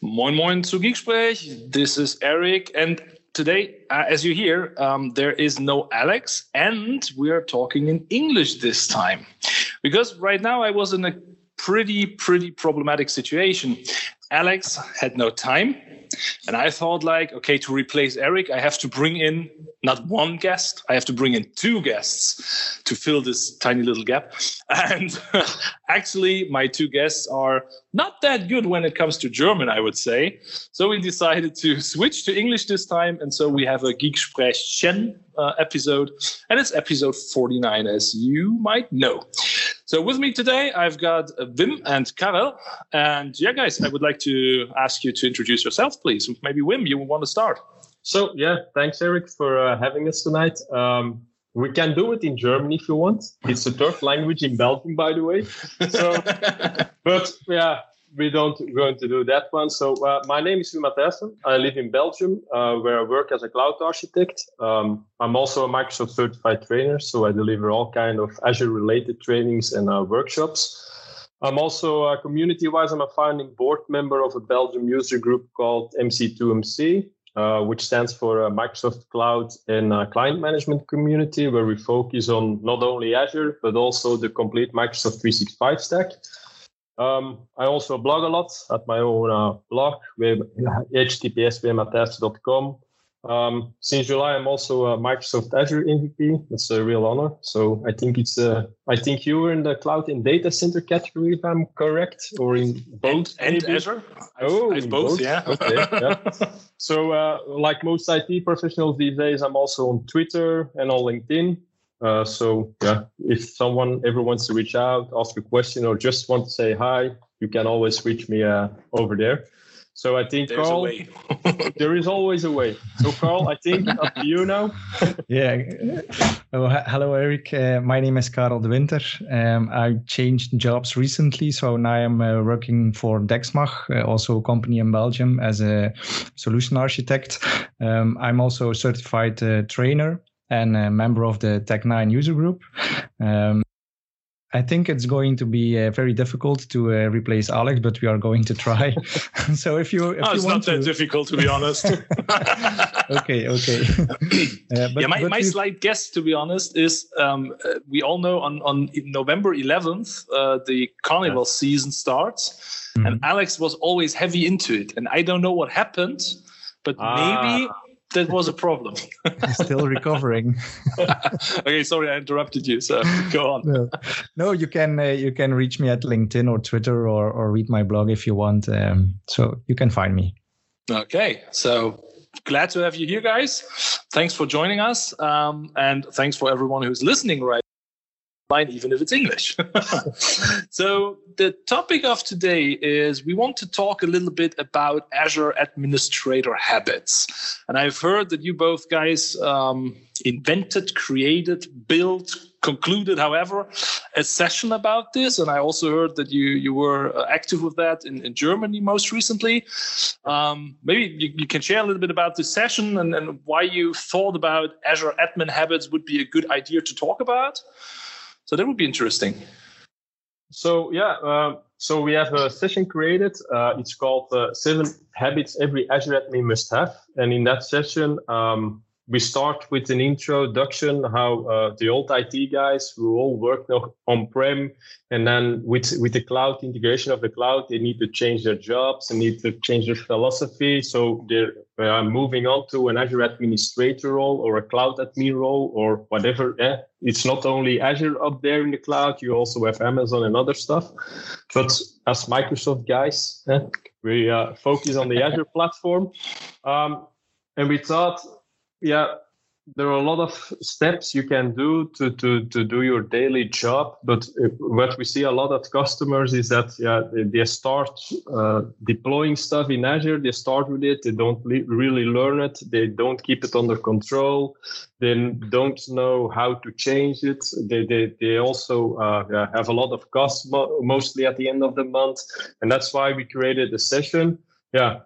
Moin Moin zu Geeksprech. This is Eric, and today, uh, as you hear, um, there is no Alex, and we are talking in English this time, because right now I was in a pretty pretty problematic situation. Alex had no time and I thought, like, okay, to replace Eric, I have to bring in not one guest, I have to bring in two guests to fill this tiny little gap. And actually, my two guests are not that good when it comes to German, I would say. So we decided to switch to English this time. And so we have a Geeksprechen uh, episode, and it's episode 49, as you might know. So with me today, I've got Wim and Karel. And yeah, guys, I would like to ask you to introduce yourself, please. Maybe Wim, you want to start. So yeah, thanks Eric for uh, having us tonight. Um, we can do it in German if you want. It's the third language in Belgium, by the way. So, but yeah, we don't going to do that one. So uh, my name is Wim Matthijssen. I live in Belgium, uh, where I work as a cloud architect. Um, I'm also a Microsoft certified trainer, so I deliver all kind of Azure related trainings and uh, workshops. I'm also uh, community-wise. I'm a founding board member of a Belgium user group called MC2MC, uh, which stands for uh, Microsoft Cloud and Client Management Community, where we focus on not only Azure but also the complete Microsoft 365 stack. Um, I also blog a lot at my own uh, blog, https um, since July, I'm also a Microsoft Azure MVP. That's a real honor. So I think it's. Uh, I think you were in the cloud and data center category, if I'm correct, or in both. And, and Azure. Oh, both, both, Yeah. okay. Yeah. So, uh, like most IT professionals these days, I'm also on Twitter and on LinkedIn. Uh, so yeah, if someone ever wants to reach out, ask a question, or just want to say hi, you can always reach me uh, over there. So I think There's Carl, there is always a way. So Carl, I think up to you now. yeah. Oh, hello, Eric. Uh, my name is Karel de Winter. Um, I changed jobs recently, so now I'm uh, working for Dexmach, uh, also a company in Belgium, as a solution architect. Um, I'm also a certified uh, trainer and a member of the Tech9 user group. Um, I think it's going to be uh, very difficult to uh, replace Alex, but we are going to try. so if you, if oh, you it's want not to... that difficult, to be honest. okay, okay. uh, but, yeah, my, my slight guess, to be honest, is um, uh, we all know on, on November 11th, uh, the carnival yeah. season starts, mm-hmm. and Alex was always heavy into it. And I don't know what happened, but ah. maybe that was a problem. Still recovering. okay, sorry, I interrupted you. So go on. No, no you can uh, you can reach me at LinkedIn or Twitter or or read my blog if you want. Um, so you can find me. Okay, so glad to have you here, guys. Thanks for joining us, um, and thanks for everyone who's listening right line, even if it's English. so, the topic of today is we want to talk a little bit about Azure administrator habits. And I've heard that you both guys um, invented, created, built, concluded, however, a session about this. And I also heard that you you were uh, active with that in, in Germany most recently. Um, maybe you, you, can share a little bit about this session and, and why you thought about Azure admin habits would be a good idea to talk about. So that would be interesting. So yeah, uh, so we have a session created. Uh, it's called uh, Seven Habits Every Azure Admin Must Have, and in that session, um, we start with an introduction how uh, the old IT guys who all work now on-prem and then with with the cloud integration of the cloud, they need to change their jobs and need to change their philosophy. So they're uh, moving on to an Azure administrator role or a cloud admin role or whatever. It's not only Azure up there in the cloud, you also have Amazon and other stuff. But as Microsoft guys, we uh, focus on the Azure platform. Um, and we thought yeah there are a lot of steps you can do to to to do your daily job but what we see a lot of customers is that yeah they, they start uh, deploying stuff in azure they start with it they don't li- really learn it they don't keep it under control they don't know how to change it they they, they also uh, have a lot of costs mo- mostly at the end of the month and that's why we created a session. Yeah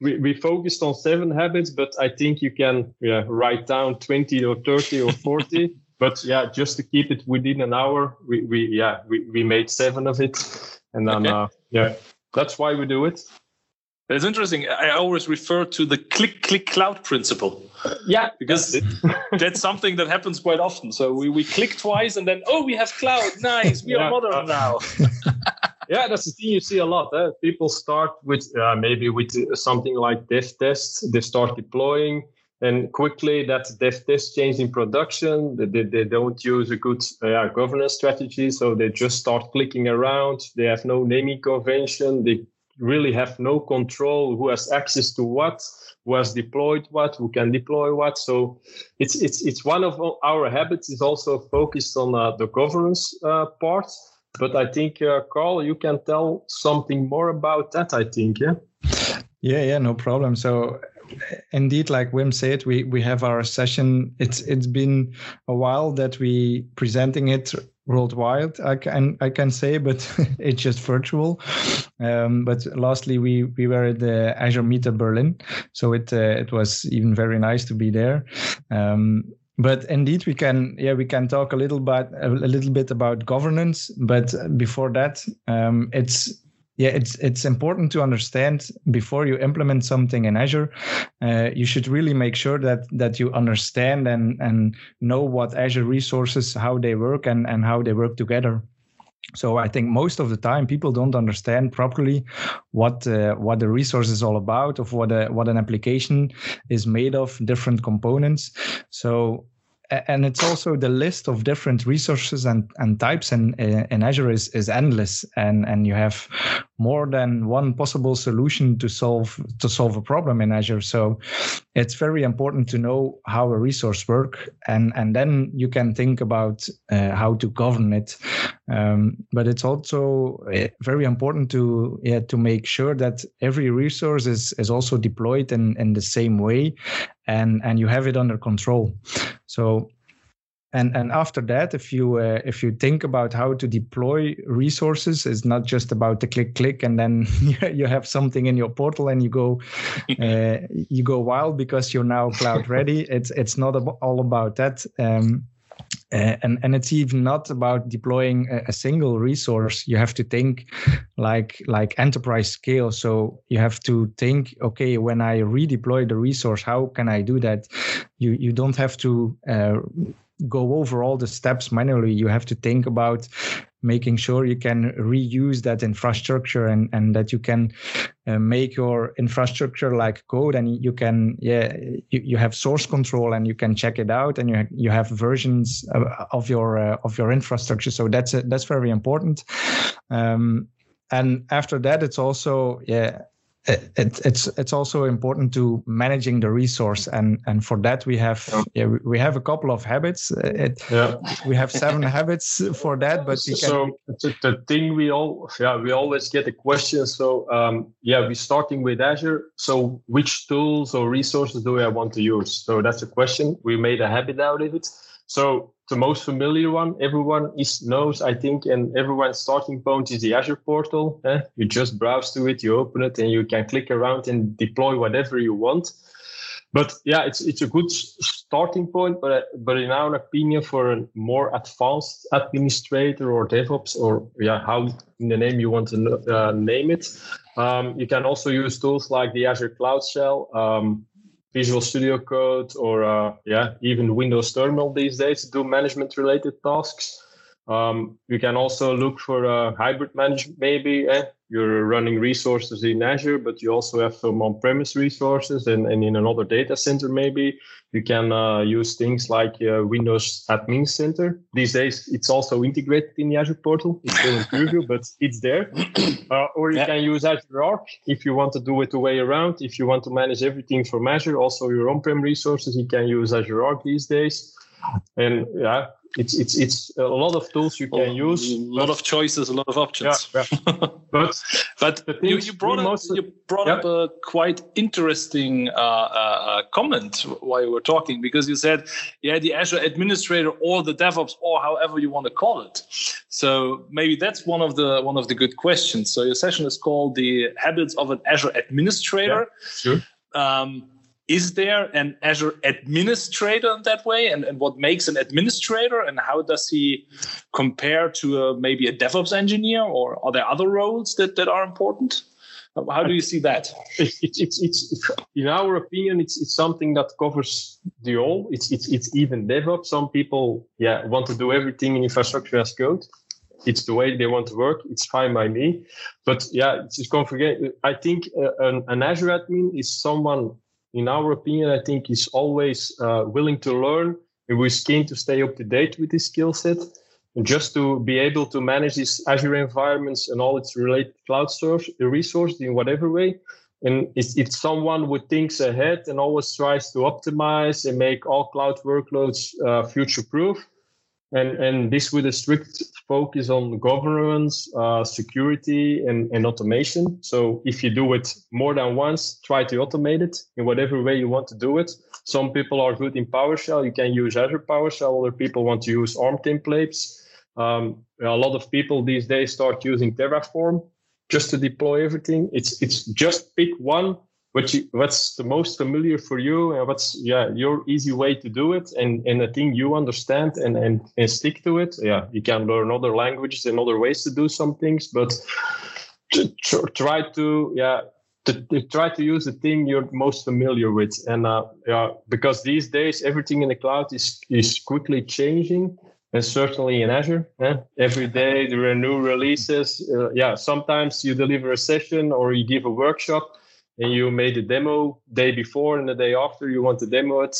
we, we focused on seven habits, but I think you can yeah, write down 20 or 30 or 40. but yeah, just to keep it within an hour, we, we yeah, we, we made seven of it. And then, okay. uh, yeah, that's why we do it. It's interesting. I always refer to the click click cloud principle. Yeah, because that's something that happens quite often. So we, we click twice and then oh we have cloud. Nice, we yeah. are modern now. yeah, that's the thing you see a lot. Eh? People start with uh, maybe with something like dev test. They start deploying, and quickly that dev test change in production. They, they, they don't use a good uh, governance strategy, so they just start clicking around. They have no naming convention. They really have no control who has access to what who has deployed what who can deploy what so it's it's it's one of our habits is also focused on uh, the governance uh, part but i think uh, carl you can tell something more about that i think yeah? Yeah yeah no problem. So indeed like wim said we we have our session. It's it's been a while that we presenting it worldwide i can i can say but it's just virtual. Um, but lastly we we were at the azure meetup berlin so it uh, it was even very nice to be there. Um, but indeed we can yeah we can talk a little bit a little bit about governance. But before that um, it's yeah it's it's important to understand before you implement something in azure uh, you should really make sure that that you understand and and know what azure resources how they work and and how they work together so I think most of the time people don't understand properly what uh, what the resource is all about, of what a, what an application is made of, different components. So and it's also the list of different resources and, and types in, in Azure is, is endless and, and you have more than one possible solution to solve to solve a problem in Azure. So it's very important to know how a resource work and, and then you can think about uh, how to govern it. Um, but it's also uh, very important to yeah, to make sure that every resource is, is also deployed in, in the same way and, and you have it under control. So and and after that if you uh, if you think about how to deploy resources it's not just about the click click and then you have something in your portal and you go uh, you go wild because you're now cloud ready it's it's not all about that um, uh, and and it's even not about deploying a, a, single resource. You have to think like like enterprise scale. So you have to think okay when i redeploy the resource how can i do that? You you don't have to uh, go over all the steps manually. You have to think about making sure you can reuse that infrastructure and, and that you can uh, make your infrastructure like code and you can yeah you, you have source control and you can check it out and you ha- you have versions of, of your uh, of your infrastructure. So that's a, that's very important. Um, and after that it's also yeah it, it's it's also important to managing the resource. And and for that we have yeah. we have a couple of habits. It, yeah. we have seven habits for that but so can... the thing we all yeah we always get a question. So um, yeah we're starting with azure. So which tools or resources do i want to use? So that's a question. We made a habit out of it so the most familiar one everyone is knows i think and everyone's starting point is the azure portal eh? you just browse to it you open it and you can click around and deploy whatever you want but yeah it's it's a good starting point but but in our opinion for a more advanced administrator or devops or yeah how in the name you want to uh, name it um, you can also use tools like the azure cloud shell um, Visual Studio Code or uh, yeah, even Windows Terminal these days to do management related tasks. Um, you can also look for a hybrid management, maybe. Eh? You're running resources in Azure, but you also have some on premise resources and, and in another data center, maybe. You can uh, use things like uh, Windows Admin Center. These days, it's also integrated in the Azure portal. It's still in preview, but it's there. Uh, or you yeah. can use Azure Arc if you want to do it the way around. If you want to manage everything from Azure, also your on prem resources, you can use Azure Arc these days. And yeah, it's it's it's a lot of tools you can use. A lot of choices, a lot of options. Yeah, yeah. but but you, you brought up you brought yeah. up a quite interesting uh, uh, uh, comment while you were talking because you said yeah the Azure administrator or the DevOps or however you want to call it. So maybe that's one of the one of the good questions. So your session is called the habits of an Azure administrator. Sure. Um, is there an Azure administrator in that way? And, and what makes an administrator and how does he compare to a, maybe a DevOps engineer or are there other roles that, that are important? How do you see that? It's, it's, it's, it's, in our opinion, it's, it's something that covers the all. It's, it's, it's even DevOps. Some people, yeah, want to do everything in infrastructure as code. It's the way they want to work. It's fine by me. But yeah, it's just configure. I think uh, an, an Azure admin is someone, in our opinion, I think is always uh, willing to learn and we're keen to stay up to date with this skill set And just to be able to manage these Azure environments and all its related cloud source resources in whatever way. And it's, it's someone who thinks ahead and always tries to optimize and make all cloud workloads uh, future proof. And, and this with a strict focus on governance, uh, security, and, and automation. So if you do it more than once, try to automate it in whatever way you want to do it. Some people are good in PowerShell. You can use Azure PowerShell. Other people want to use ARM templates. Um, a lot of people these days start using Terraform just to deploy everything. It's it's just pick one which what's the most familiar for you and what's yeah your easy way to do it and and a thing you understand and and and stick to it. Yeah, you can learn other languages and other ways to do some things, but try to yeah to, to, try to use the thing you're most familiar with and uh, yeah because these days everything in the cloud is is quickly changing and certainly in Azure. Eh? Every day there are new releases. Uh, yeah, sometimes you deliver a session or you give a workshop and you made a demo day before and the day after you want to demo it.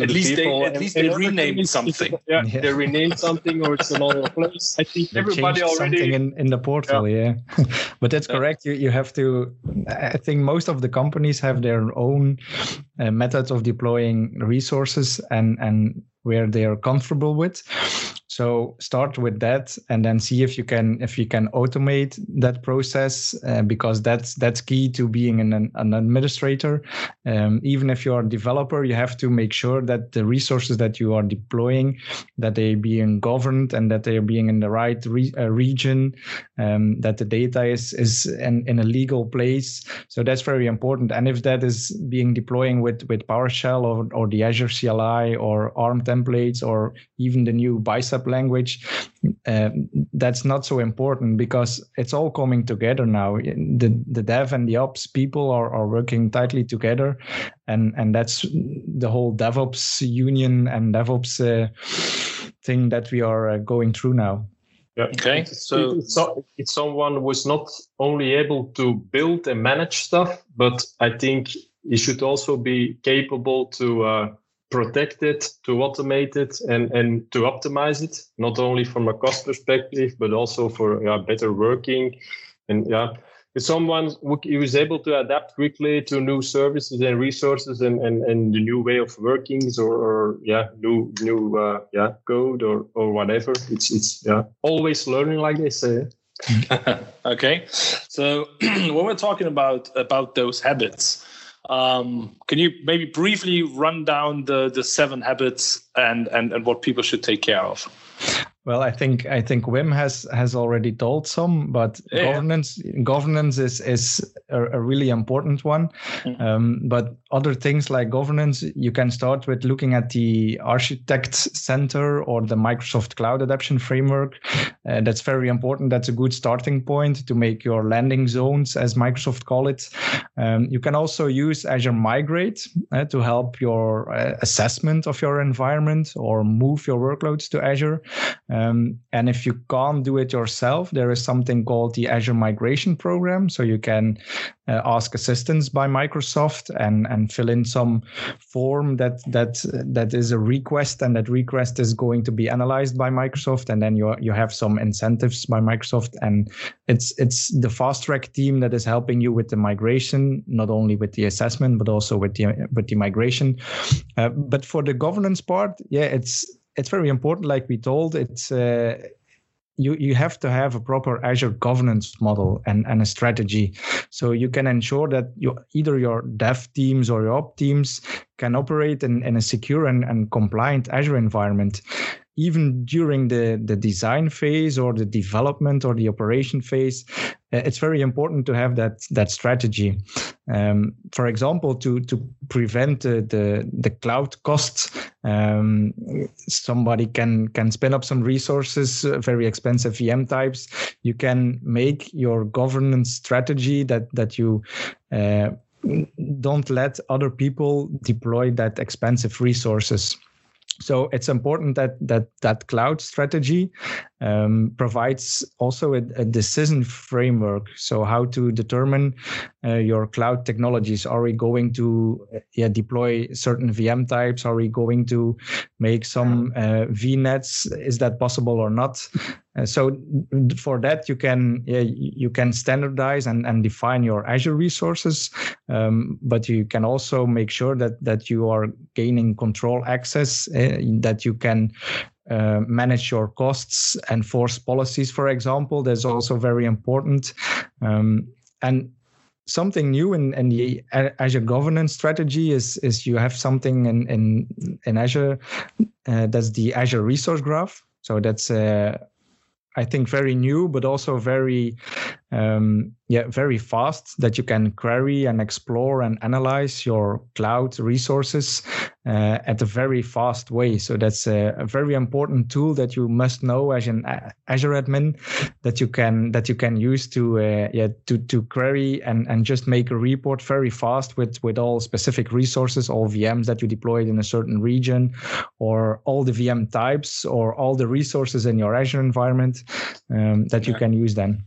At least, they, at least they renamed something. Yeah, yeah, they renamed something or it's another place. I think they everybody already something in, in the portal, yeah. yeah. but that's yeah. correct. You you have to. I think most of the companies have their own uh, methods of deploying resources and and where they are comfortable with so start with that and then see if you can if you can automate that process uh, because that's that's key to being an, an administrator. Um, even if you're a developer you have to make sure that the resources that you are deploying that they are being governed and that they are being in the right re- uh, region um, that the data is is in, in a legal place. So that's very important. And if that is being deploying with with PowerShell or, or the Azure CLI or ARM templates or even the new bicep language, uh, that's not so important because it's all coming together now. The the dev and the ops people are, are working tightly together, and and that's the whole DevOps union and DevOps uh, thing that we are uh, going through now. Yeah. Okay. So it's, it's someone who's not only able to build and manage stuff, but I think he should also be capable to uh, protect it, to automate it, and, and to optimize it, not only from a cost perspective, but also for yeah, better working. And yeah, if someone who is able to adapt quickly to new services and resources and, and, and the new way of workings or, or yeah, new new uh, yeah code or, or whatever. It's it's yeah always learning, like they say. okay, so when we're talking about about those habits, um, can you maybe briefly run down the the seven habits and and and what people should take care of? Well, I think I think Wim has has already told some, but yeah. governance governance is is a, a really important one. Mm-hmm. Um, but other things like governance, you can start with looking at the Architect Center or the Microsoft Cloud Adaption Framework. Uh, that's very important. That's a good starting point to make your landing zones, as Microsoft call it. Um, you can also use Azure Migrate uh, to help your uh, assessment of your environment or move your workloads to Azure. Um, and if you can't do it yourself, there is something called the Azure Migration Program. So you can uh, ask assistance by Microsoft and, and fill in some form that that that is a request, and that request is going to be analyzed by Microsoft, and then you you have some incentives by Microsoft, and it's it's the fast track team that is helping you with the migration, not only with the assessment but also with the with the migration. Uh, but for the governance part, yeah, it's it's very important. Like we told, it's uh, you you have to have a proper Azure governance model and, and a strategy, so you can ensure that you either your dev teams or your op teams can operate in, in a secure and, and compliant Azure environment. Even during the, the design phase or the development or the operation phase, uh, it's very important to have that that strategy. Um, for example, to to prevent the the, the cloud costs, um, somebody can can spin up some resources, uh, very expensive VM types. You can make your governance strategy that that you. Uh, don't let other people deploy that expensive resources so it's important that that that cloud strategy um, provides also a, a, decision framework. So how to determine uh, your cloud technologies. Are we going to uh, yeah, deploy certain vm types? Are we going to make some uh, vnets is that possible or not so for that you can yeah, you can standardize and, and define your azure resources um, but you can also make sure that that you are gaining control access uh, that you can uh, manage your costs, enforce policies, for example. That's also very important. Um, and something new in, in the Azure governance strategy is is you have something in in, in Azure uh, that's the Azure Resource Graph. So that's uh, I think very new, but also very um, yeah, very fast that you can query and explore and analyze your cloud resources uh, at a very fast way. So that's a, a, very important tool that you must know as an Azure admin that you can that you can use to uh, yeah to to query and and just make a report very fast with with all specific resources, all VMs that you deployed in a certain region, or all the VM types or all the resources in your Azure environment um, that yeah. you can use then.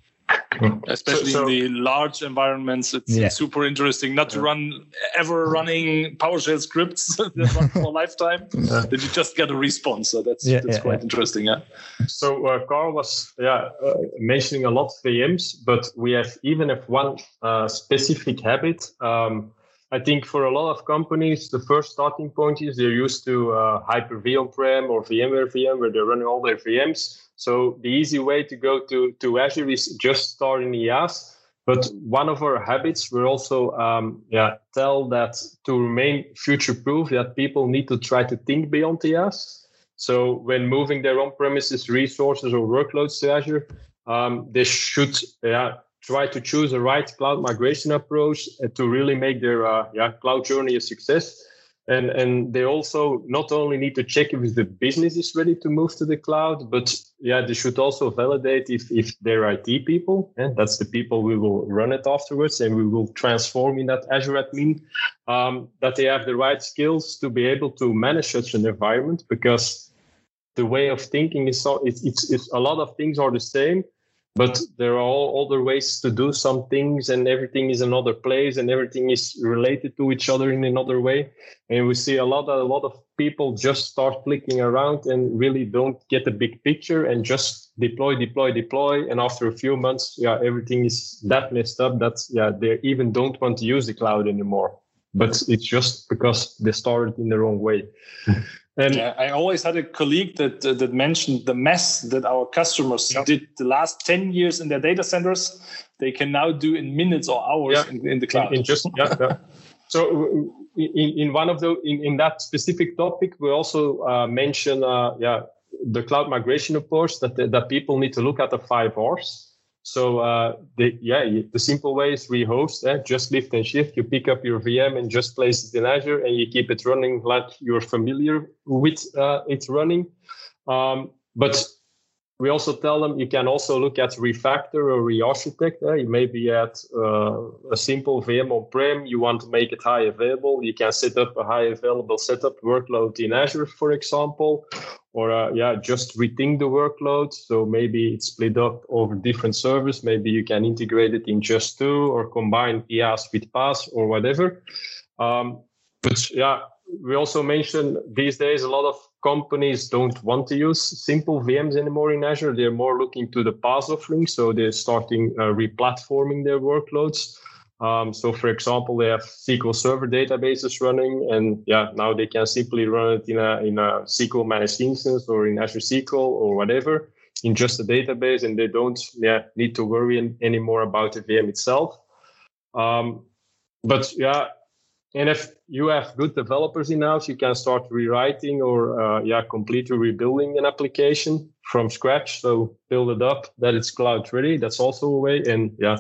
Especially so, so, in the large environments, it's yeah. super interesting not to run ever running PowerShell scripts that run for a lifetime. Yeah. That you just get a response. So that's yeah, that's quite interesting. Yeah. So uh, Carl was yeah uh, mentioning a lot of VMs, but we have even if one uh, specific habit. Um, I think for a lot of companies, the first starting point is they're used to uh, Hyper-V on-prem or VMware VM, where they're running all their VMs so the easy way to go to, to Azure is just start in IaaS. But one of our habits, we also um, yeah, tell that to remain future proof, that people need to try to think beyond IaaS. So when moving their on-premises resources or workloads to Azure, um, they should yeah, try to choose a right cloud migration approach to really make their uh, yeah, cloud journey a success and and they also not only need to check if the business is ready to move to the cloud but yeah they should also validate if if they're it people. And that's the people we will run it afterwards and we will transform in that azure admin um, that they have the right skills to be able to manage such an environment because the way of thinking is so it's, it's, it's a lot of things are the same but there are all other ways to do some things and everything is another place and everything is related to each other in another way. And we see a lot a lot of people just start clicking around and really don't get the big picture and just deploy deploy deploy. And after a few months yeah everything is that messed up that yeah they even don't want to use the cloud anymore. But it's just because they started in the wrong way And yeah, I always had a colleague that uh, that mentioned the mess that our customers did the last ten years in their data centers. They can now do in minutes or hours yeah. in, in, the cloud. In, in just yeah. So in, in one of the in, in that specific topic, we also uh, mention uh, yeah the cloud migration approach that that people need to look at the five R's. So uh, the, yeah, the simple way is rehost, eh? just lift and shift. You pick up your VM and just place it in Azure, and you keep it running like you're familiar with uh, it running. Um, but we also tell them you can also look at refactor or re-architect. Eh? You maybe at uh, a simple VM on-prem, you want to make it high available. You can set up a high available setup workload in Azure, for example, or uh, yeah, just rethink the workload. So maybe it's split up over different servers. Maybe you can integrate it in just two or combine IaaS with PaaS or whatever. Um, but yeah, we also mentioned these days a lot of companies don't want to use simple VMs anymore in Azure. They're more looking to the PaaS offering. So they're starting uh, replatforming their workloads. Um, so, for example, they have SQL Server databases running, and yeah, now they can simply run it in a in a SQL managed instance or in Azure SQL or whatever in just a database, and they don't yeah need to worry anymore about the VM itself. Um, but yeah, and if you have good developers in house, you can start rewriting or uh, yeah, completely rebuilding an application from scratch. So build it up that it's cloud ready. That's also a way. And yeah,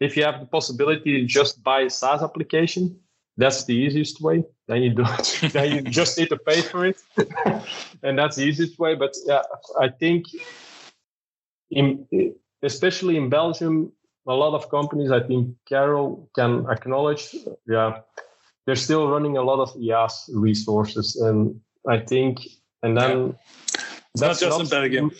if you have the possibility just buy a SaaS application, that's the easiest way. Then you do it. then you just need to pay for it, and that's the easiest way. But yeah, I think in especially in Belgium, a lot of companies. I think Karel can acknowledge. Yeah, they're still running a lot of IaaS resources, and I think, and then. Yeah. That's not just not, in Belgium.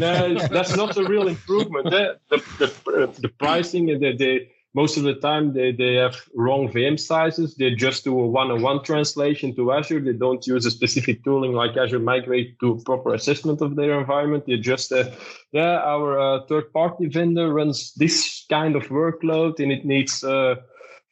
no, that's not a real improvement. The, the, the, the pricing, the, the most of the time they, they have wrong VM sizes. They just do a one-on-one translation to Azure. They don't use a specific tooling like Azure Migrate to proper assessment of their environment. They just, uh, yeah, our uh, third-party vendor runs this kind of workload and it needs uh,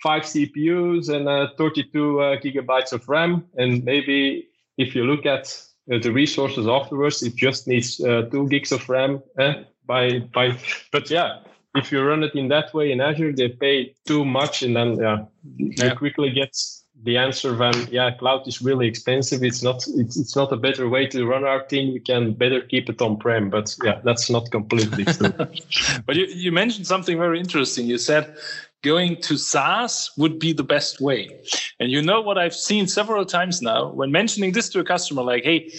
five CPUs and uh, 32 uh, gigabytes of RAM. And maybe if you look at uh, the resources afterwards, it just needs two gigs of RAM eh, by by. But yeah if you run it in that way in Azure, they pay too much, and then yeah, yeah. you quickly get the answer when yeah, cloud is really expensive. It's not it's, it's not a better way to run our thing. We can better keep it on prem, but yeah, that's not completely true. but you, you mentioned something very interesting. You said going to SaaS would be the best way. And you know what I've seen several times now when mentioning this to a customer, like, hey,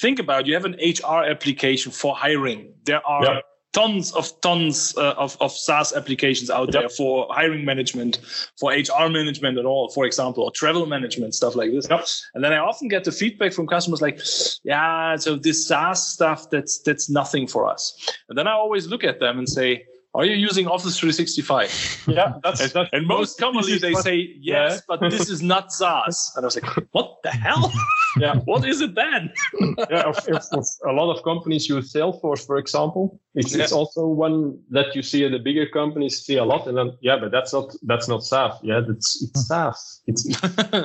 think about you have an HR application for hiring. There are tons of tons uh, of, of SaaS applications out there for hiring management, for HR management and all, for example, or travel management, stuff like this. And then I often get the feedback from customers like, yeah, so this SaaS stuff, that's that's nothing for us. And then I always look at them and say, are you using Office 365? Yeah, that's, and, that's and most commonly they say yes, yeah. but this is not SaaS. And I was like, what the hell? yeah, what is it then? yeah, if, if, if a lot of companies use Salesforce, for example, it's, yeah. it's also one that you see at the bigger companies see a lot. And then yeah, but that's not that's not SaaS. Yeah, it's it's SaaS. It's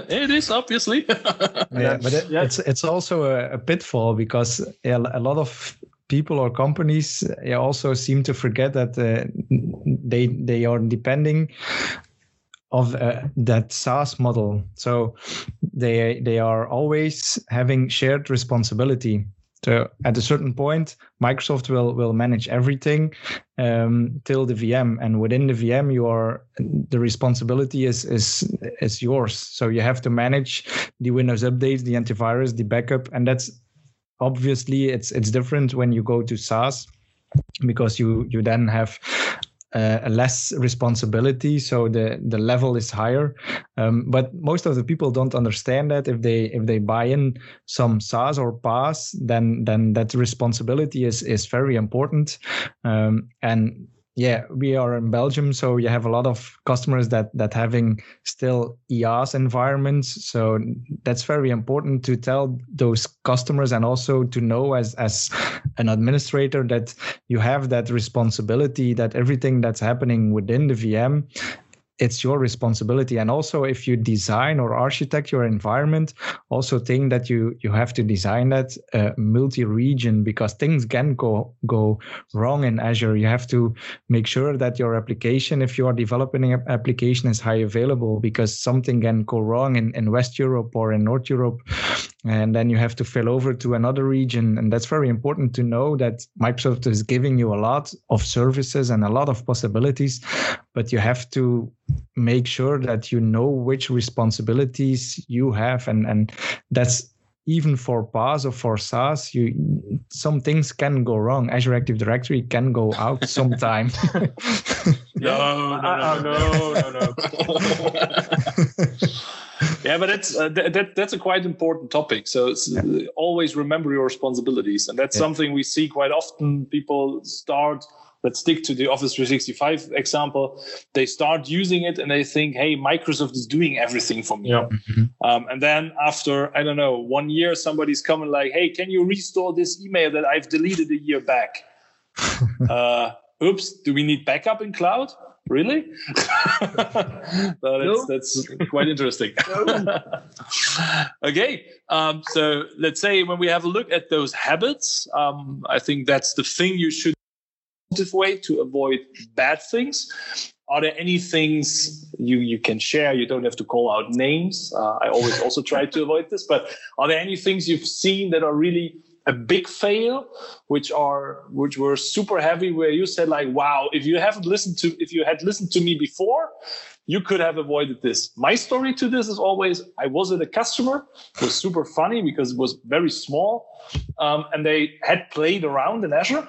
it is obviously. yeah, but it, yeah. it's it's also a, a pitfall because a lot of people or companies also seem to forget that uh, they they are depending of uh, that SaaS model. So they they are always having shared responsibility. So at a certain point, Microsoft will will manage everything um, till the VM, and within the VM, you are the responsibility is is is yours. So you have to manage the Windows updates, the antivirus, the backup, and that's obviously it's it's different when you go to SaaS because you you then have uh, less responsibility so the the level is higher. Um, but most of the people don't understand that if they if they buy in some SaaS or PaaS then then that responsibility is is very important. Um, and yeah, we are in Belgium, so you have a lot of customers that that having still IaaS environments. So that's very important to tell those customers and also to know as as an administrator that you have that responsibility that everything that's happening within the VM it's your responsibility. And also if you design or architect your environment also think that you you have to design that uh, multi-region because things can go go wrong in azure. You have to make sure that your application if you are developing an application is high available because something can go wrong in, in west europe or in north europe and then you have to fill over to another region and that's very important to know that microsoft is giving you a lot of services and a lot of possibilities but you have to make sure that you know which responsibilities you have and and that's even for PaaS or for SaaS, you some things can go wrong. Azure Active Directory can go out sometime. no, no, no, no, no. no. yeah, but that's uh, that, that's a quite important topic. So yeah. always remember your responsibilities, and that's yeah. something we see quite often. People start let's stick to the Office 365 example. They start using it and they think, hey, Microsoft is doing everything for me. Yeah. Mm-hmm. Um, and then after, I don't know, one year, somebody's coming like, hey, can you restore this email that I've deleted a year back? uh, oops, do we need backup in cloud? Really? that's, no. that's quite interesting. okay, um, so let's say when we have a look at those habits, um, I think that's the thing you should way to avoid bad things. are there any things you you can share? You don't have to call out names. Uh, I always also try to avoid this, but are there any things you've seen that are really a big fail, which are which were super heavy, where you said like, "Wow, if you haven't listened to if you had listened to me before, you could have avoided this." My story to this is always I was at a customer, it was super funny because it was very small, um, and they had played around in Azure.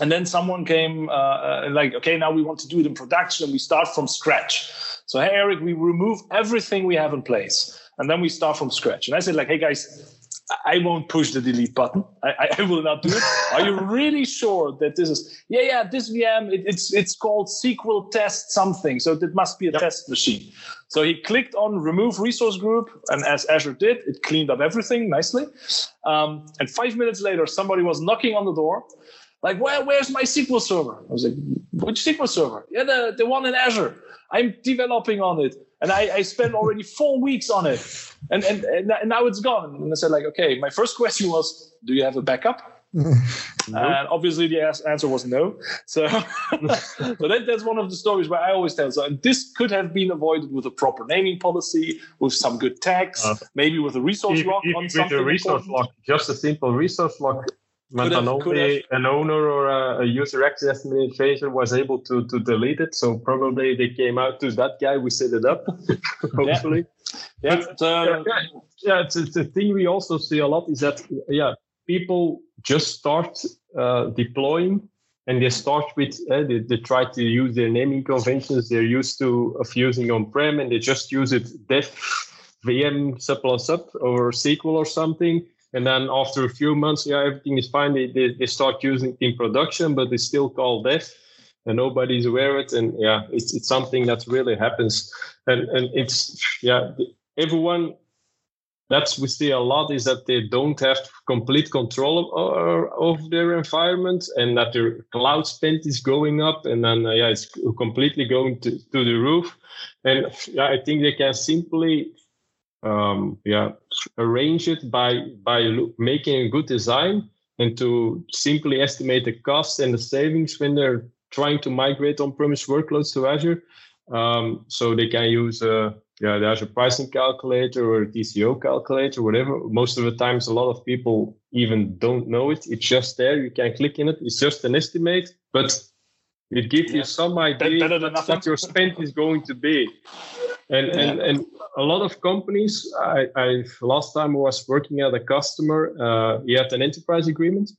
And then someone came uh, uh, like okay now we want to do it in production. And we start from scratch. So hey eric we remove everything we have in place and then we start from scratch. And i said like hey guys I won't push the delete button. I, I will not do it. Are you really sure that this is? Yeah, yeah. This VM, it, it's it's called SQL test something. So it must be a yep. test machine. So he clicked on remove resource group, and as Azure did, it cleaned up everything nicely. Um, and five minutes later, somebody was knocking on the door, like, where, where's my SQL server? I was like, which SQL server? Yeah, the, the one in Azure. I'm developing on it. And I, I spent already four weeks on it. And, and, and now it's gone. And I said, like, okay, my first question was, do you have a backup? nope. And obviously the answer was no. So, so that, that's one of the stories where I always tell. So, and this could have been avoided with a proper naming policy, with some good tags, uh, maybe with a resource if, lock if on with something. a resource important. lock, just a simple resource lock when Could have- an, could only an owner or a, user access administrator was able to, to delete it. So probably they came out to that guy who set it up, hopefully. Yeah, But, so- yeah, yeah, it's, it's a thing we also see a lot is that, yeah, people just start uh, deploying and they start with, uh, they, they try to use their naming conventions they're used to of using on-prem and they just use it def VM sub plus sub or SQL or something. And then after a few months, yeah, everything is fine. They, they, they start using it in production, but it's still called dev and nobody's aware of it. And yeah, it's, it's something that really happens. And, and it's, yeah, everyone, that's we see a lot is that they don't have complete control of, of their environment and that their cloud spend is going up and then uh, yeah it's completely going to, to the roof and yeah i think they can simply um, yeah arrange it by by making a good design and to simply estimate the cost and the savings when they're trying to migrate on-premise workloads to Azure. Um, so they can use uh, yeah the Azure pricing calculator or TCO calculator, whatever. Most of the times, a lot of people even don't know it. It's just there. You can click in it. It's just an estimate, but it gives Yeah. you some idea than what your spend is going to be. And and and a lot of companies. I, I last time I was working at a customer. Uh, he had an enterprise agreement,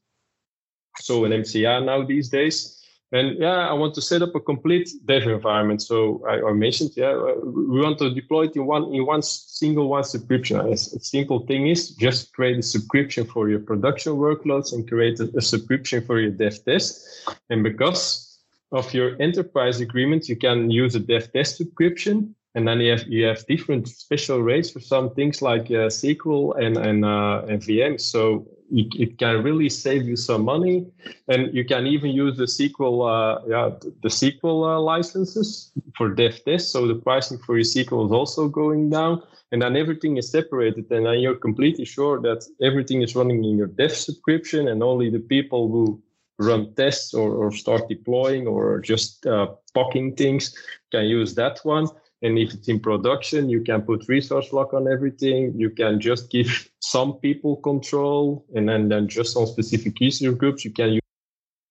so an MCA now these days. And yeah, I want to set up a complete dev environment. So I, I mentioned, yeah, we want to deploy it in one in one single one subscription. A simple thing is just create a subscription for your production workloads and create a, a subscription for your dev test. And because of your enterprise agreement, you can use a dev test subscription. And then you have you have different special rates for some things like uh, SQL and and, uh, and VM. So it, it can really save you some money, and you can even use the SQL uh, yeah the SQL uh, licenses for dev test. So the pricing for your SQL is also going down, and then everything is separated, and then you're completely sure that everything is running in your dev subscription, and only the people who run tests or, or start deploying or just uh, pocking things can use that one. And if it's in production, you can put resource lock on everything. You can just give some people control, and then, then just on specific user groups, you can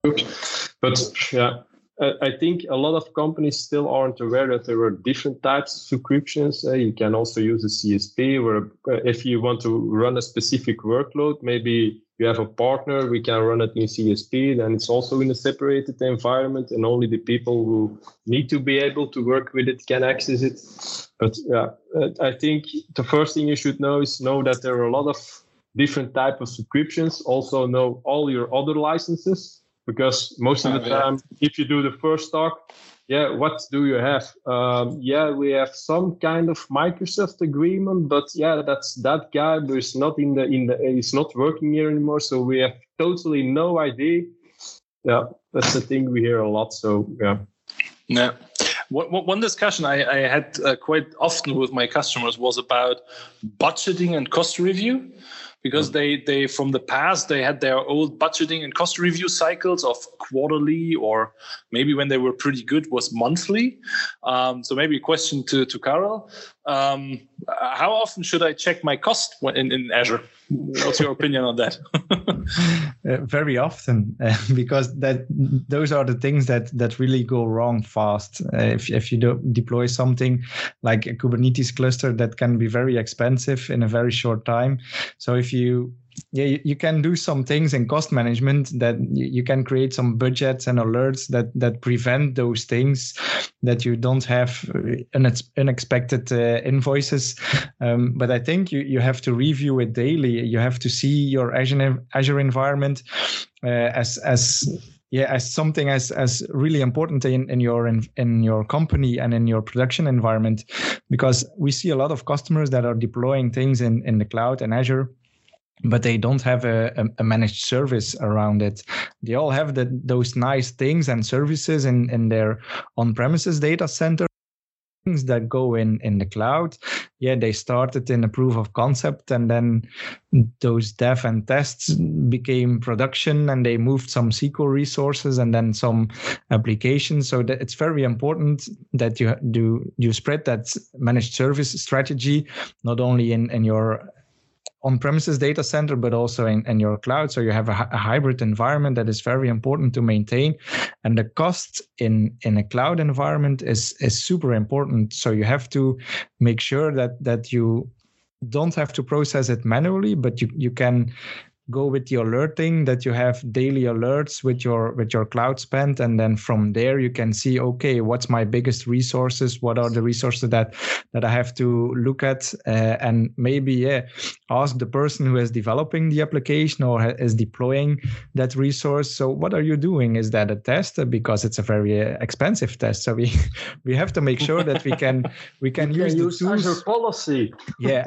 use. But yeah, I think a lot of companies still aren't aware that there are different types of subscriptions. Uh, you can also use a CSP, where uh, if you want to run a specific workload, maybe you have a partner, we can run it in CSP, then it's also in a separated environment, and only the people who need to be able to work with it can access it. But yeah, uh, I think the first thing you should know is know that there are a lot of different type of subscriptions. Also know all your other licenses because most of the Oh, time, if you do the first talk, yeah, what do you have? Um, yeah, we have some kind of Microsoft agreement, but yeah, that's that guy, who is not in the in the it's not working here anymore. So we have totally no idea. Yeah, that's the thing we hear a lot. So yeah. Yeah. One discussion I, I had uh, quite often with my customers was about budgeting and cost review. Because they they from the past they had their old budgeting and cost review cycles of quarterly or maybe when they were pretty good was monthly. Um, so maybe a question to to Karel: um, How often should I check my cost in, in Azure? What's your opinion on that? uh, very often, uh, because that those are the things that that really go wrong fast. Uh, if if you do deploy something like a Kubernetes cluster, that can be very expensive in a very short time. So if you yeah you, you, can do some things in cost management that you, you, can create some budgets and alerts that that prevent those things that you don't have unexpected uh, invoices. Um, but i think you, you have to review it daily. You have to see your azure, azure environment uh, as as yeah as something as as really important in, in your in, in your company and in your production environment. Because we see a lot of customers that are deploying things in in the cloud and azure but they don't have a, a, managed service around it. They all have the, those nice things and services in, in their on-premises data center things that go in in the cloud yeah they started in a proof of concept and then those dev and tests became production and they moved some sql resources and then some applications so that it's very important that you do you spread that managed service strategy not only in in your on-premises data center, but also in, in your cloud. So you have a, a, hybrid environment that is very important to maintain. And the cost in, in a cloud environment is, is super important. So you have to make sure that, that you don't have to process it manually, but you, you can go with the alerting that you have daily alerts with your with your cloud spend and then from there you can see okay what's my biggest resources? What are the resources that that i have to look at? Uh, and maybe yeah ask the person who is developing the application or is deploying that resource. So what are you doing? Is that a test? Because it's a very uh, expensive test. So we we have to make sure that we can we can you use, can use Azure policy. Yeah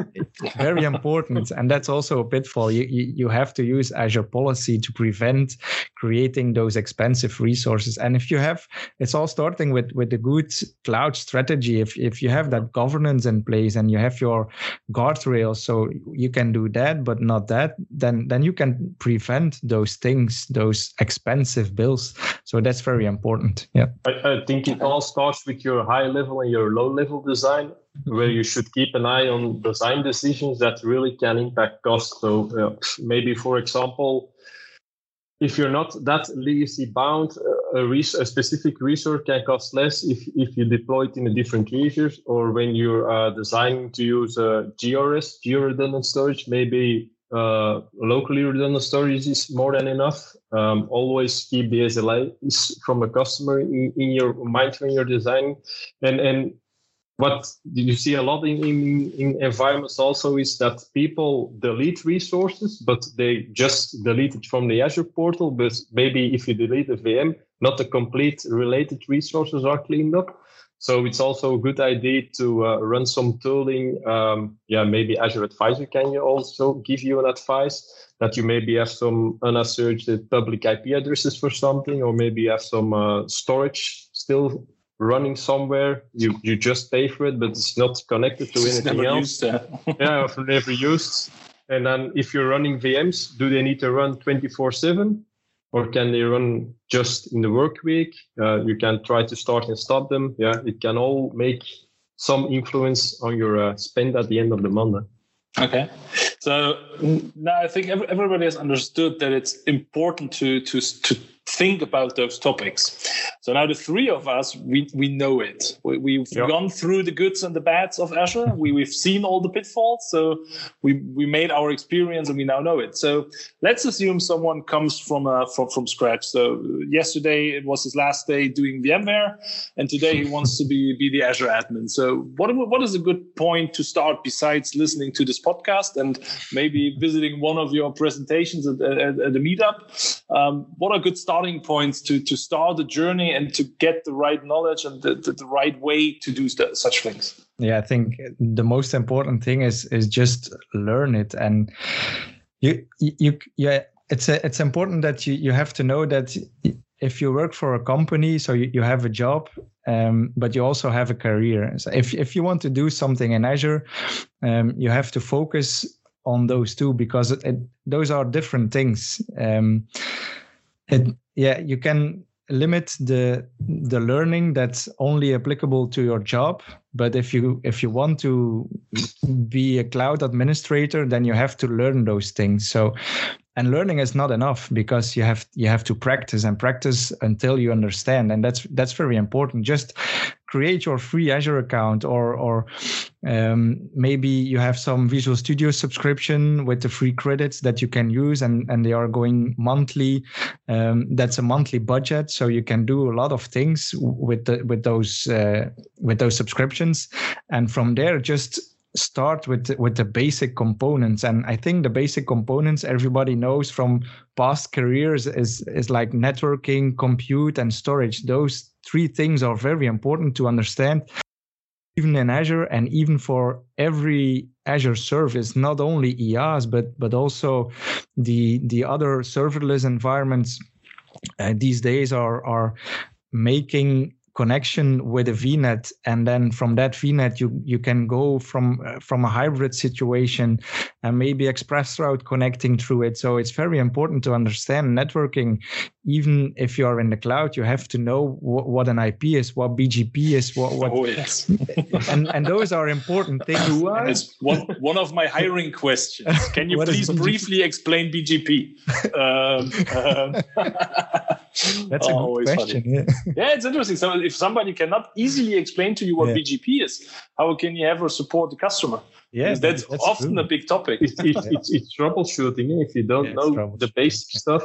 very important. And that's also a pitfall you you, you have have to use Azure policy to prevent creating those expensive resources. And if you have, it's all starting with with a good cloud strategy. If if you have that governance in place and you have your guardrails, so you can do that, but not that, then then you can prevent those things, those expensive bills. So that's very important. Yeah. I, I think it all starts with your high level and your low level design where you should keep an eye on design decisions that really can impact cost. So uh, maybe, for example, if you're not that legacy bound, uh, a, res- a, specific resource can cost less if, if you deploy it in a different resource, or when you're uh, designing to use a GRS, geo-redundant storage, maybe uh, locally redundant storage is more than enough. Um, always keep the SLA from a customer in, in your mind when you're designing, and and what you see a lot in, in, in, environments also is that people delete resources, but they just delete it from the Azure portal. But maybe if you delete a VM, not the complete related resources are cleaned up. So it's also a good idea to uh, run some tooling. Um, yeah, maybe Azure Advisor can you also give you an advice that you maybe have some unassociated public IP addresses for something, or maybe you have some uh, storage still running somewhere. You you just pay for it, but it's not connected to it's anything else. Yeah, I've never used. And then if you're running VMs, do they need to run 24/7, or can they run just in the work week? Uh, you can try to start and stop them. Yeah, it can all make some influence on your uh, spend at the end of the month. Okay, so now I think everybody has understood that it's important to to to think about those topics. So now the three of us, we, we know it. We, have yep. gone through the goods and the bads of Azure. We, we've seen all the pitfalls. So we, we made our experience and we now know it. So let's assume someone comes from, uh, from, from scratch. So yesterday it was his last day doing VMware and today he wants to be, be the Azure admin. So what, what is a good point to start besides listening to this podcast and maybe visiting one of your presentations at, at, at the meetup? Um, what are good starting starting points to to start the journey and to get the right knowledge and the, the, the right way to do st- such things. Yeah i think the most important thing is is just learn it. And you you yeah it's a, it's important that you you have to know that if you work for a company so you, you have a job um, but you also have a career. So if, if you want to do something in azure um, you have to focus on those two because it, it, those are different things. Um, it, yeah, you can limit the the learning that's only applicable to your job. But if you if you want to be a cloud administrator then you have to learn those things. So and learning is not enough because you have you have to practice and practice until you understand. And that's that's very important. Just create your free azure account or or um, maybe you have some visual studio subscription with the free credits that you can use and and they are going monthly. Um, that's a monthly budget. So you can do a lot of things with the with those uh, with those subscriptions. And from there just start with with the basic components. And i think the basic components everybody knows from past careers is is like networking compute and storage. Those three things are very important to understand even in azure and even for every azure service not only IaaS but but also the the other serverless environments uh, these days are are making connection with a VNet, and then from that VNet you you can go from uh, from a hybrid situation and maybe ExpressRoute connecting through it. So it's very important to understand networking. Even if you are in the cloud, you have to know wh- what an IP is, what BGP is, what what. Oh yes. and and those are important things. It's one one of my hiring questions. Can you please briefly explain BGP? Um, um, That's a good question. Yeah. yeah, it's interesting. So if somebody cannot easily explain to you what yeah. BGP is, how can you ever support the customer? Yeah, that's, that's, often true. a big topic. It's, it's, yeah. it's, it's troubleshooting. If you don't yeah, know the basic stuff,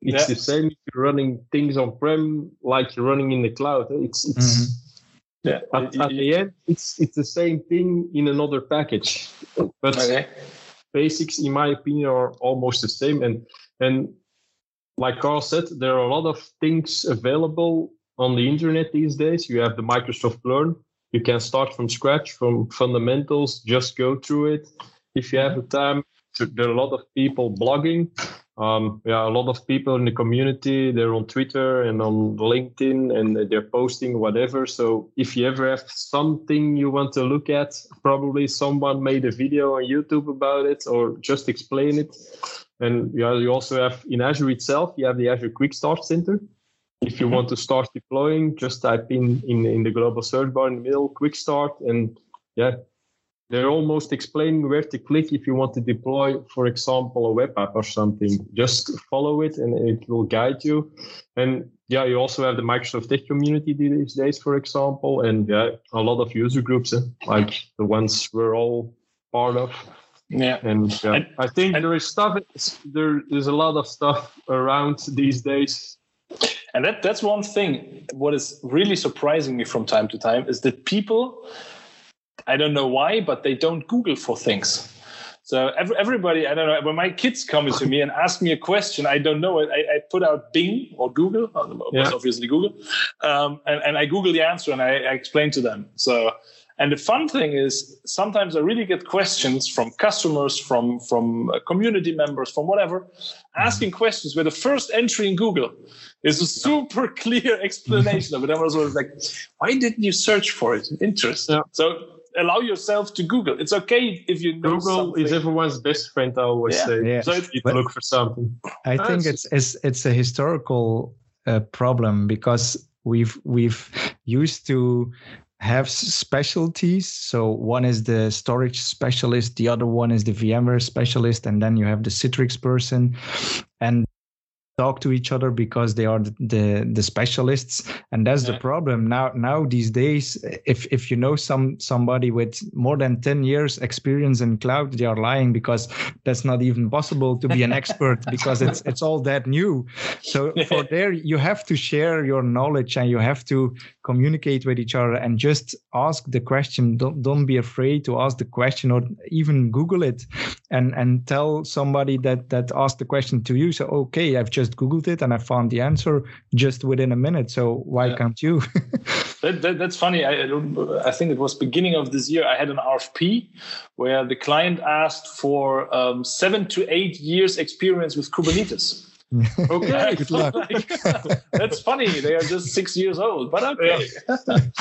it's the same if you're running things on prem like you're running in the cloud. It's it's mm-hmm. yeah. At, at, the end, it's it's the same thing in another package, but okay. basics, in my opinion, are almost the same. And and like Karel said, there are a lot of things available on the internet these days. You have the Microsoft Learn. You can start from scratch, from fundamentals, just go through it. If you have the time, there are a lot of people blogging. Um, yeah, a lot of people in the community, they're on Twitter and on LinkedIn and they're posting whatever. So if you ever have something you want to look at, probably someone made a video on YouTube about it or just explain it. And yeah, you also have in Azure itself, you have the Azure Quick Start Center. If you want to start deploying, just type in, in in the global search bar in the middle, Quick Start, and yeah, they're almost explaining where to click if you want to deploy, for example, a web app or something. Just follow it, and it will guide you. And yeah, you also have the Microsoft Tech community these days, for example, and yeah, a lot of user groups, eh, like the ones we're all part of. Yeah, and, yeah, and I think and, there is stuff. There is a lot of stuff around these days. And that that's one thing. What is really surprising me from time to time is that people, I don't know why, but they don't Google for things. So every, everybody, I don't know. When my kids come to me and ask me a question, I don't know it. I, I put out Bing or Google, yeah. obviously Google, um, and, and I Google the answer and I, I explain to them. So and the fun thing is sometimes I really get questions from customers, from from uh, community members, from whatever, asking questions where the first entry in Google is a super clear explanation of it. I was always like, why didn't you search for it? Interesting. Yeah. So allow yourself to Google. It's okay if you know Google something. is everyone's best friend. I always yeah. say. Yeah. So you look for something. I think it's it's it's a historical uh, problem because we've we've used to have specialties. So one is the storage specialist, the other one is the VMware specialist, and then you have the Citrix person. And talk to each other because they are the the, the specialists. And that's yeah. the problem. Now now these days if if you know some somebody with more than 10 years experience in cloud they are lying because that's not even possible to be an expert because it's it's all that new. So for there you have to share your knowledge and you have to communicate with each other and just ask the question. Don't don't be afraid to ask the question or even google it and and tell somebody that that asked the question to you. So okay i've just googled it and i found the answer just within a minute. So why yeah. can't you? That, that, that's funny. I, I think it was beginning of this year i had an rfp where the client asked for um, seven to eight years experience with kubernetes Okay. Good luck. That's funny. They are just six years old, but okay.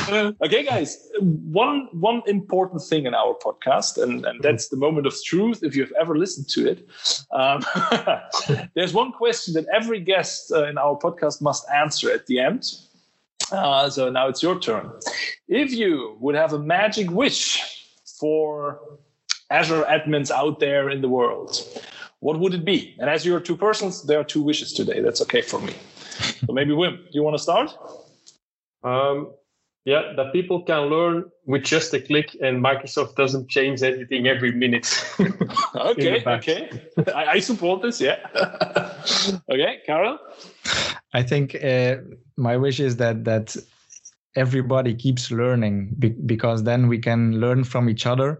okay, guys. One one important thing in our podcast, and, and that's the moment of truth. If you've ever listened to it, um, there's one question that every guest uh, in our podcast must answer at the end. Uh, so now it's your turn. If you would have a magic wish for Azure admins out there in the world, what would it be? And as you're two persons, there are two wishes today. That's okay for me. So maybe Wim, do you want to start? Um, yeah, that people can learn with just a click, and Microsoft doesn't change anything every minute. okay, okay. I, I, support this. Yeah. okay, Karel. I think uh, my wish is that that everybody keeps learning be- because then we can learn from each other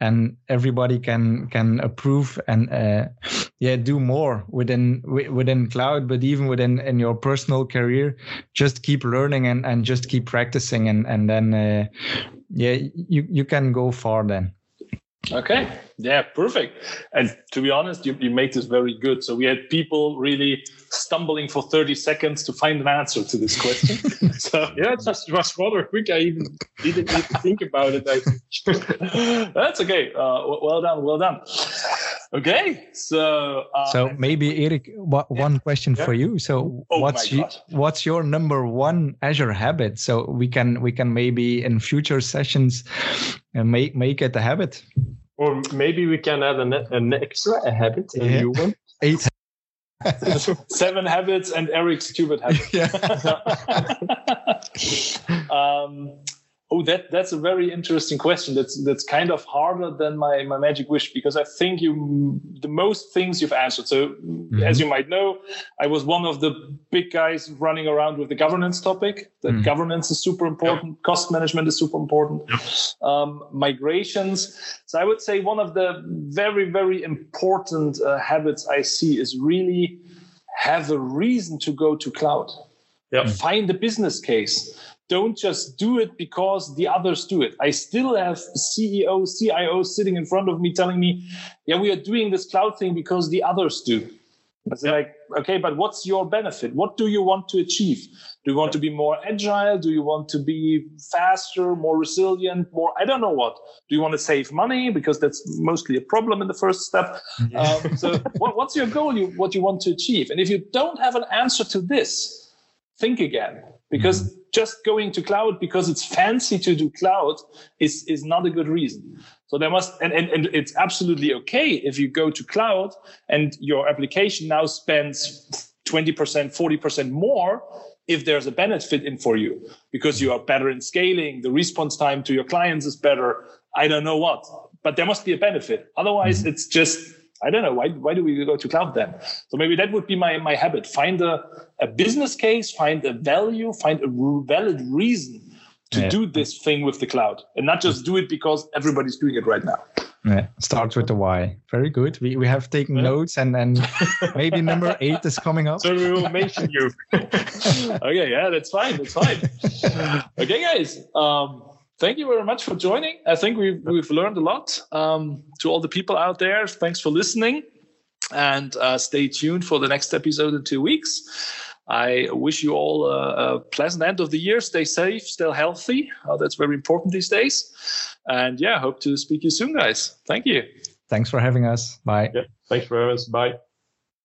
and everybody can can approve and uh, yeah do more within within cloud but even within in your personal career just keep learning and and just keep practicing and and then uh, yeah you you can go far then Okay. Yeah, perfect. And to be honest, you, you made this very good. So we had people really stumbling for 30 seconds to find an answer to this question. so yeah, it was, it was rather quick. I even didn't need to think about it. That's okay. Uh, well done. Well done. Okay. So uh, so maybe Eric, one question yeah. for you. So oh what's you, what's your number one Azure habit? So we can we can maybe in future sessions uh, make make it a habit. Or maybe we can add an, an extra a habit, a yeah. new one. Eight. Seven habits and Eric's stupid habit. Yeah. um, Oh, that that's a very interesting question. That's that's kind of harder than my my magic wish because I think you the most things you've answered. So mm-hmm. as you might know, I was one of the big guys running around with the governance topic. That mm-hmm. governance is super important. Yep. Cost management is super important. Yep. Um, migrations. So I would say one of the very very important uh, habits I see is really have a reason to go to cloud. Yep. Find a business case don't just do it because the others do it. I still have CEO, CIO sitting in front of me telling me, yeah, we are doing this cloud thing because the others do. It's yeah. like, okay, but what's your benefit? What do you want to achieve? Do you want to be more agile? Do you want to be faster, more resilient, more? I don't know what. Do you want to save money because that's mostly a problem in the first step? Yeah. Um, so, what, what's your goal? You what you want to achieve? And if you don't have an answer to this, think again because mm-hmm. Just going to cloud because it's fancy to do cloud is is not a good reason. So there must and, and, and it's absolutely okay if you go to cloud and your application now spends 20% 40% more if there's a benefit in for you because you are better in scaling the response time to your clients is better i don't know what. But there must be a benefit. Otherwise mm-hmm. it's just I don't know why. Why do we go to cloud then? So maybe that would be my my habit. Find a a business case, find a value, find a valid reason to yeah. do this thing with the cloud, and not just do it because everybody's doing it right now. Yeah, starts with the why. Very good. We we have taken yeah. notes, and and maybe number eight is coming up. So we will mention you. okay, yeah, that's fine. That's fine. okay, guys. Um, thank you very much for joining. I think we've, we've learned a lot. Um, to all the people out there, thanks for listening and uh, stay tuned for the next episode in two weeks. I wish you all a, a pleasant end of the year. Stay safe, stay healthy. Uh, that's very important these days. And yeah, hope to speak to you soon, guys. Thank you. Thanks for having us. Bye. Yeah, thanks for having us. Bye.